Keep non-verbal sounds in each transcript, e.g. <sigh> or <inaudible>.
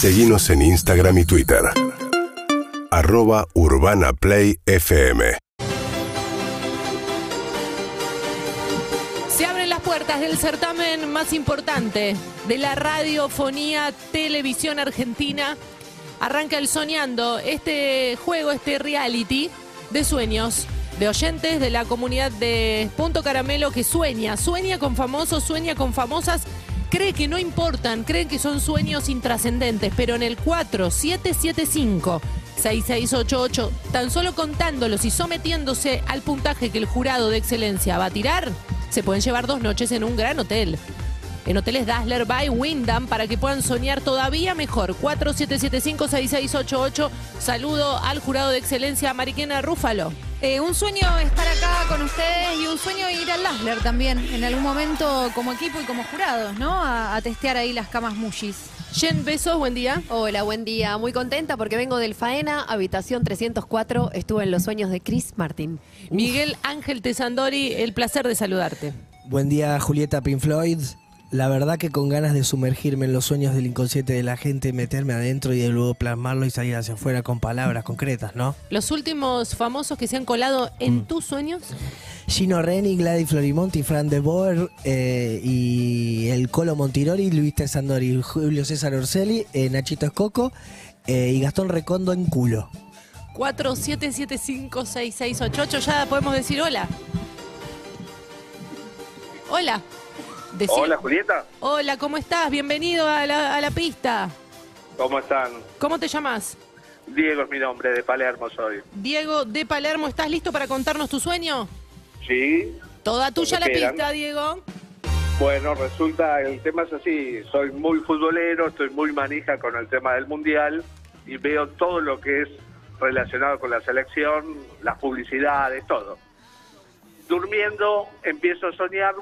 Seguimos en Instagram y Twitter. Arroba Urbana Play FM. Se abren las puertas del certamen más importante de la radiofonía televisión argentina. Arranca el Soñando, este juego, este reality de sueños de oyentes de la comunidad de Punto Caramelo que sueña, sueña con famosos, sueña con famosas, cree que no importan, creen que son sueños intrascendentes, pero en el 4775 6688, tan solo contándolos y sometiéndose al puntaje que el jurado de excelencia va a tirar, se pueden llevar dos noches en un gran hotel. En Hoteles Dazzler by Wyndham para que puedan soñar todavía mejor. 4775-6688. Saludo al jurado de excelencia Mariquena Rúfalo. Eh, un sueño estar acá con ustedes y un sueño ir al Lasler también, en algún momento como equipo y como jurados, ¿no? A, a testear ahí las camas mushis. Jen, besos, buen día. Hola, buen día. Muy contenta porque vengo del Faena, habitación 304. Estuve en los sueños de Chris Martin. Miguel Ángel Tesandori, el placer de saludarte. Buen día, Julieta Pink Floyd. La verdad que con ganas de sumergirme en los sueños del inconsciente de la gente, meterme adentro y de luego plasmarlo y salir hacia afuera con palabras concretas, ¿no? Los últimos famosos que se han colado en tus sueños. Gino Reni, Gladys Florimonti, Fran de Boer eh, y el Colo Montirori, Luis Tesandori, Julio César Orselli, eh, Nachito Escoco eh, y Gastón Recondo en culo. 47756688. Ya podemos decir hola. Hola. Decí- Hola Julieta, Hola, ¿cómo estás? Bienvenido a la, a la pista. ¿cómo están? ¿Cómo te llamas? Diego es mi nombre, de Palermo soy. Diego de Palermo, ¿estás listo para contarnos tu sueño? Sí, Toda tuya la quieran. pista, Diego. bueno, resulta, el tema es así, soy muy futbolero, estoy muy manija con el tema del Mundial y veo todo lo que es relacionado con la selección, las publicidades, todo. Durmiendo empiezo a soñar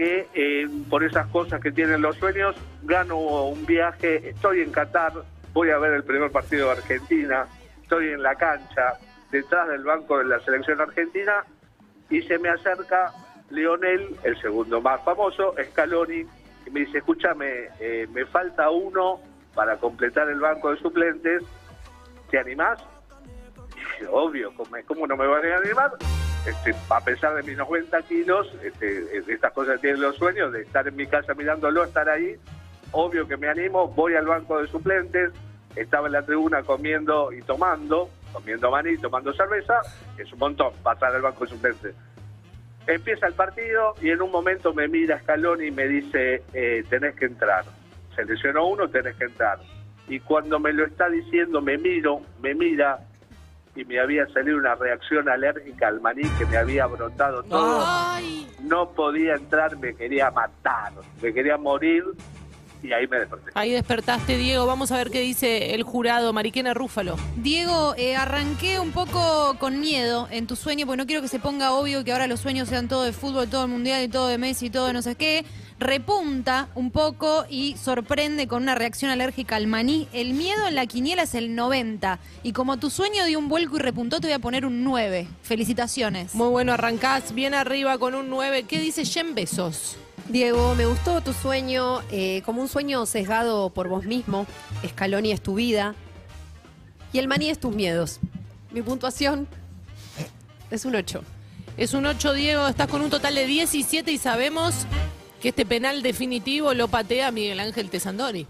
que eh, por esas cosas que tienen los sueños gano un viaje, estoy en Qatar, voy a ver el primer partido de Argentina, estoy en la cancha, detrás del banco de la selección argentina y se me acerca Lionel, el segundo más famoso, Scaloni, y me dice, escúchame, eh, me falta uno para completar el banco de suplentes, ¿te animás? Y obvio, ¿cómo, cómo no me van a animar? Este, a pesar de mis 90 kilos, este, estas cosas tienen los sueños de estar en mi casa mirándolo, estar ahí, obvio que me animo, voy al banco de suplentes, estaba en la tribuna comiendo y tomando, comiendo maní, tomando cerveza, es un montón pasar al banco de suplentes. Empieza el partido y en un momento me mira Scaloni y me dice, eh, tenés que entrar. Seleccionó uno, tenés que entrar. Y cuando me lo está diciendo, me miro, me mira y me había salido una reacción alérgica al maní que me había brotado todo. Ay, No podía entrar, me quería matar, me quería morir y ahí me desperté. ahí despertaste, Diego. Vamos a ver qué dice el jurado, Mariquena Rúfalo. Diego, eh, arranqué un poco con miedo en tu sueño, porque no quiero que se ponga obvio que ahora los sueños sean todo de fútbol, todo el mundial y todo de Messi y todo de no sé qué. Repunta un poco y sorprende con una reacción alérgica al maní. El miedo en la quiniela es el 90. Y como tu sueño dio un vuelco y repuntó, te voy a poner un 9. Felicitaciones. Muy bueno, arrancás bien arriba con un 9. ¿Qué dice Jen Besos? Diego, me gustó tu sueño, eh, como un sueño sesgado por vos mismo. Scaloni es tu vida y el maní es tus miedos. Mi puntuación es un 8. Es un 8, Diego. Estás con un total de 17 y sabemos que este penal definitivo lo patea Miguel Ángel Tesandori.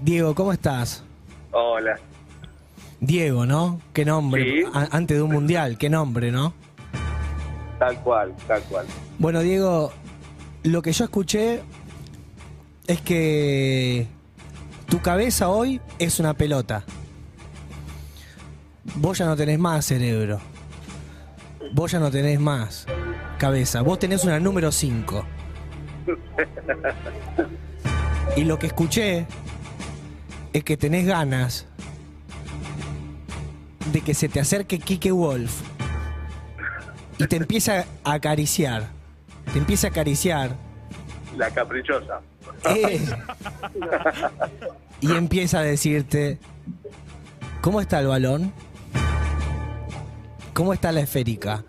Diego, ¿cómo estás? Hola. Diego, ¿no? Qué nombre. Sí. Antes de un mundial, qué nombre, ¿no? Tal cual, tal cual. Bueno, Diego, lo que yo escuché es que tu cabeza hoy es una pelota. Vos ya no tenés más cerebro. Vos ya no tenés más cabeza. Vos tenés una número 5. Y lo que escuché es que tenés ganas de que se te acerque Kike Wolf y te empieza a acariciar. Te empieza a acariciar. La caprichosa. eh, y empieza a decirte, ¿cómo está el balón? ¿Cómo está la esférica?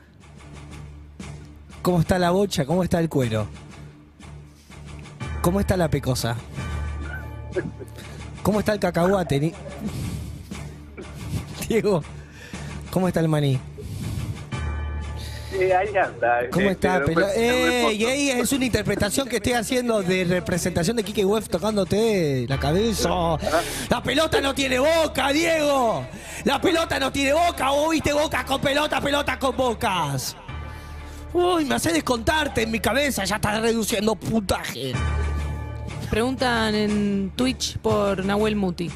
¿Cómo está la bocha? ¿Cómo está el cuero? ¿Cómo está la pecosa? ¿Cómo está el cacahuate? <laughs> Diego, ¿cómo está el maní? Ahí anda. ¿Cómo Este, está? Pero, eh, y ahí es una interpretación que estoy haciendo de representación de Kike Webb tocándote la cabeza. La pelota no tiene boca, Diego. La pelota no tiene boca. Vos viste boca con pelota, pelota con bocas. Uy, me hace descontarte en mi cabeza. Ya estás reduciendo puntaje. Preguntan en Twitch por Nahuel Muti.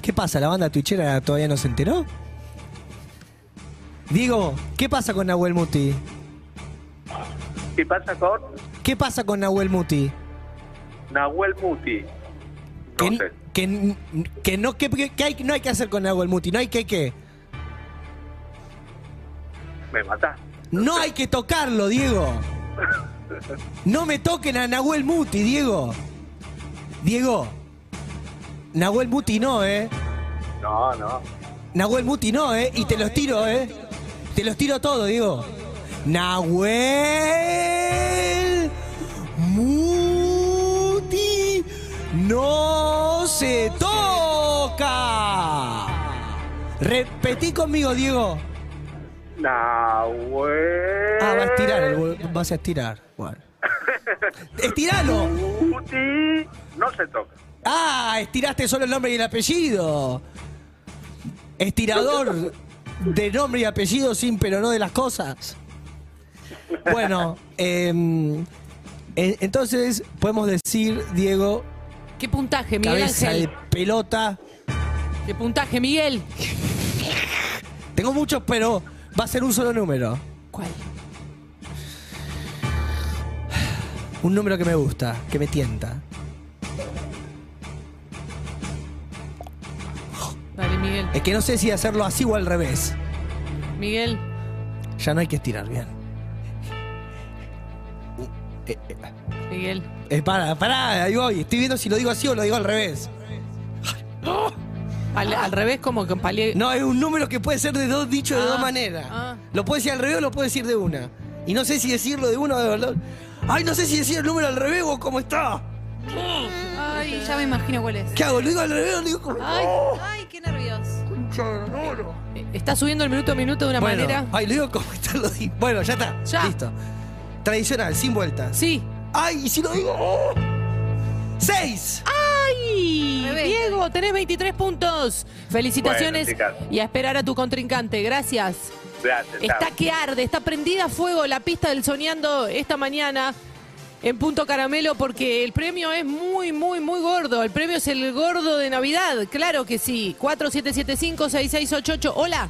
¿Qué pasa? ¿La banda twitchera todavía no se enteró? Diego, ¿qué pasa con Nahuel Muti? ¿Qué pasa con ¿Qué pasa con Nahuel Muti? Nahuel Muti? No que, sé. que, que no, que, que hay, no hay que hacer con Nahuel Muti, no hay que qué. Me matás. No hay que tocarlo, Diego. No me toquen a Nahuel Muti, Diego. Diego. Nahuel Muti no, ¿eh? No, no. Nahuel Muti no, ¿eh? Y te los tiro, ¿eh? Te los tiro todo, Diego. Nahuel Muti no se toca. Repetí conmigo, Diego. Nahuel. Ah, va a estirar, el vas a estirar. Bueno. <laughs> ¡Estiralo! Muti no se toca. Ah, estiraste solo el nombre y el apellido. Estirador <laughs> de nombre y apellido sin pero no de las cosas. Bueno, em, eh, entonces podemos decir, Diego, ¿Qué puntaje, Miguel cabeza de Ángel? pelota. ¿Qué puntaje, Miguel? Tengo muchos, pero va a ser un solo número. ¿Cuál? Un número que me gusta, que me tienta. Es que no sé si hacerlo así o al revés. Miguel. Ya no hay que estirar bien. Eh, eh, Miguel. eh, para, para, ahí voy. Estoy viendo si lo digo así o lo digo al revés. Al, al revés, como que palié. No, es un número que puede ser de dos dicho de Ah, dos maneras. ah. Lo puede decir al revés o lo puede decir de una. Y no sé si decirlo de una o de verdad. Ay, no sé si decir el número al revés o cómo está. Ay, ya me imagino cuál es. ¿Qué hago? ¿Lo digo al revés o lo digo como.? Ay, Ay, está subiendo el minuto a minuto de una Bueno, manera. Ay, lo digo como <laughs> está, lo digo. Bueno, ya está. Ya. Listo. Tradicional, sin vueltas. Sí. Ay, y si lo digo. ¡oh! ¡Seis! ¡Ay! Diego, tenés 23 puntos. Felicitaciones Bueno, y a esperar a tu contrincante. Gracias. Gracias. Está chao. que arde, está prendida a fuego la pista del soñando esta mañana en Punto Caramelo porque el premio es muy, muy, muy gordo. El premio es el gordo de Navidad, claro que sí. 4775-6688. Hola,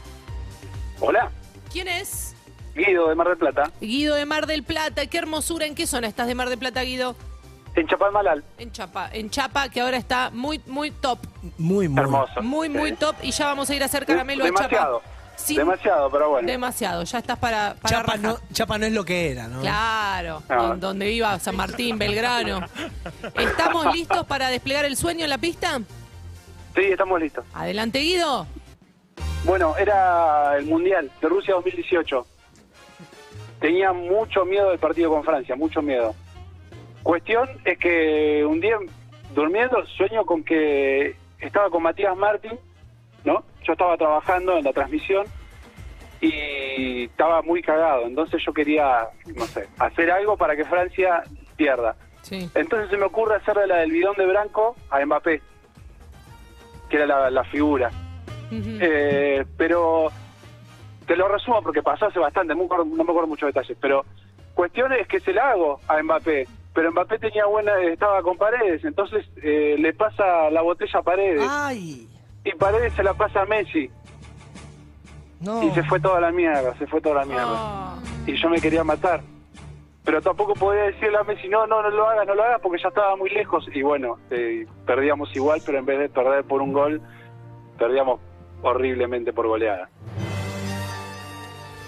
Hola, ¿quién es? Guido de Mar del Plata, Guido de Mar del Plata. Qué hermosura. ¿En qué zona estás de Mar del Plata, Guido? en Chapalmalal. En Chapa. En Chapa, que ahora está muy, muy top. Muy, muy. Hermoso. Muy, muy Sí. top. Y ya vamos a ir a hacer caramelo a. Chapa. Sin- Demasiado, pero bueno. Demasiado. Ya estás para, para Chapa no, Chapa no es lo que era, ¿no? Claro, Ah. don- donde iba San Martín, Belgrano. ¿Estamos listos para desplegar el sueño en la pista? Sí, estamos listos. Adelante, Guido. Bueno, era el Mundial de Rusia 2018. Tenía mucho miedo del partido con Francia, mucho miedo. Cuestión es que un día durmiendo sueño con que estaba con Matías Martín, ¿no? Yo estaba trabajando en la transmisión y estaba muy cagado, entonces yo quería, no sé, hacer algo para que Francia pierda. Sí. Entonces se me ocurre hacerle la del bidón de Branco a Mbappé, que era la, la figura. Eh, pero te lo resumo porque pasó hace bastante, no me acuerdo, no me acuerdo muchos detalles, pero cuestión es que se la hago a Mbappé, pero Mbappé tenía buena, estaba con Paredes, entonces eh, le pasa la botella a Paredes Ay. Y Paredes se la pasa a Messi No. y se fue toda la mierda, se fue toda la mierda. Oh. Y yo me quería matar. Pero tampoco podía decirle a Messi, no, no, no lo hagas, no lo hagas, porque ya estaba muy lejos. Y bueno, eh, perdíamos igual, pero en vez de perder por un gol, perdíamos horriblemente por goleada.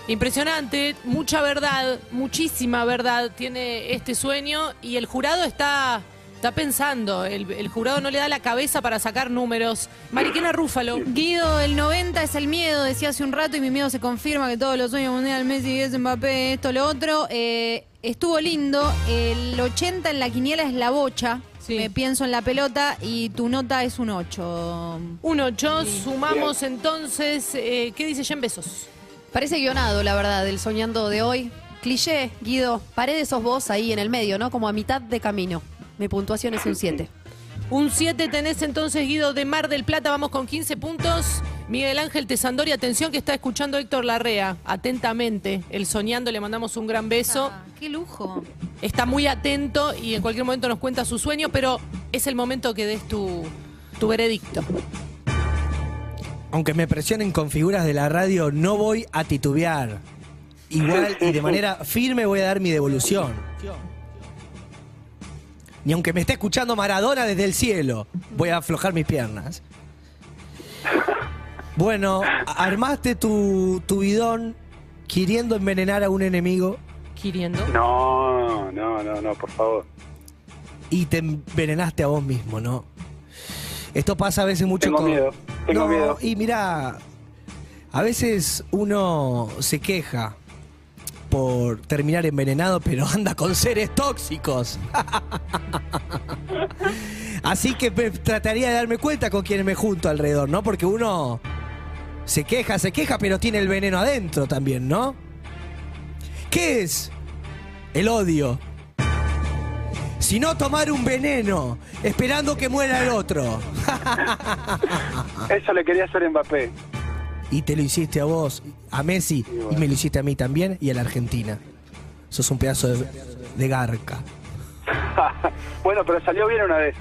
Impresionante, mucha verdad, muchísima verdad tiene este sueño y el jurado está, está pensando, el, el jurado no le da la cabeza para sacar números. Mariquena Rúfalo. Guido, el 90 es el miedo, decía hace un rato, y mi miedo se confirma que todos los sueños mundial, Messi, es Mbappé, esto, lo otro. Eh, estuvo lindo. El 80 en la quiniela es la bocha, Sí. Me pienso en la pelota y tu nota es un 8. Un 8, sumamos entonces, eh, ¿qué dice Jen Besos? Parece guionado, la verdad, del soñando de hoy. Cliché, Guido. Paredes sos vos ahí en el medio, ¿no? Como a mitad de camino. Mi puntuación es un 7. Un 7 tenés entonces Guido de Mar del Plata, vamos con 15 puntos. Miguel Ángel Tesandori, atención que está escuchando Héctor Larrea, atentamente. El soñando, le mandamos un gran beso. Ah, ¡Qué lujo! Está muy atento y en cualquier momento nos cuenta su sueño, pero es el momento que des tu, tu veredicto. Aunque me presionen con figuras de la radio, no voy a titubear. Igual y de manera <laughs> firme voy a dar mi devolución. Ni aunque me esté escuchando Maradona desde el cielo, voy a aflojar mis piernas. Bueno, armaste tu, tu bidón queriendo envenenar a un enemigo Quiriendo. No, no, no, no, por favor. y te envenenaste a vos mismo, ¿no? Esto pasa a veces mucho Tengo con... miedo, tengo No, miedo. Y mira, a veces uno se queja por terminar envenenado, pero anda con seres tóxicos. Así que trataría de darme cuenta con quienes me junto alrededor, ¿no? Porque uno se queja, se queja, pero tiene el veneno adentro también, ¿no? ¿Qué es el odio? Si no tomar un veneno esperando que muera el otro. Eso le quería hacer Mbappé. Y te lo hiciste a vos, a Messi, y me lo hiciste a mí también y a la Argentina. Sos un pedazo de, de garca. <laughs> bueno, pero salió bien una vez.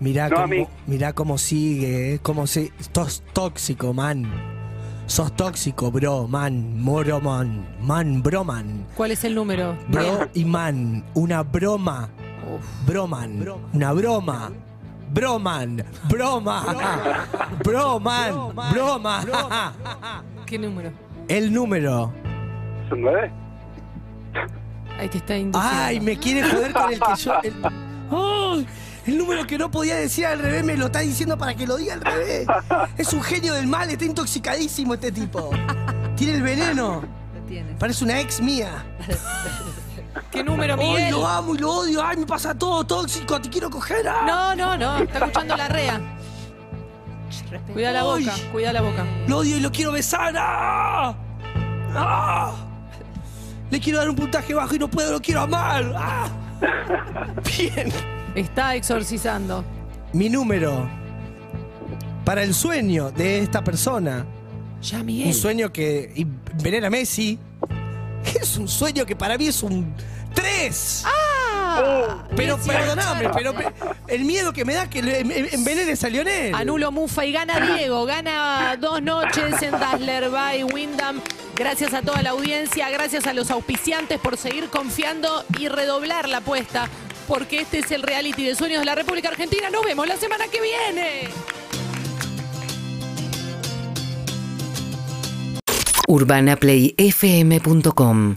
Mirá, No, cómo, mí. mirá cómo sigue, eh, cómo se... Sos tóxico, man. Sos tóxico, bro, man. Moro, man. Man, bro, man. ¿Cuál es el número? Bro y man. Una broma. Broman. Una broma. Broman. Broma. Broman. Broma. ¿Qué número? El número. ¿Es un 9? Ahí te está induciendo. Ay, me quiere joder con el que yo. El, ¡Ay! El número que no podía decir al revés me lo está diciendo para que lo diga al revés. Es un genio del mal, está intoxicadísimo este tipo. Tiene el veneno. Lo tienes. Parece una ex mía. <laughs> ¿Qué número, Ay, Miguel? lo amo y lo odio. Ay, me pasa todo tóxico. Te quiero coger. ah. No, no, no. Está escuchando la rea. Cuida la boca, Ay. cuida la boca. Lo odio y lo quiero besar. ¡Ah! ¡Ah! Le quiero dar un puntaje bajo y no puedo, lo quiero amar. ¡Ah! Bien. Está exorcizando. Mi número para el sueño de esta persona. Ya, Un Miguel. sueño que envenena a Messi. Es un sueño que para mí es un 3. pero Messi perdóname, Archer. pero pe- el miedo que me da que le- en- envenenes a Lionel. Anulo Mufa y gana Diego. Gana dos noches en Dazzler by Wyndham. Gracias a toda la audiencia, gracias a los auspiciantes por seguir confiando y redoblar la apuesta. Porque este es el reality de sueños de la República Argentina. Nos vemos la semana que viene. urbanaplayfm.com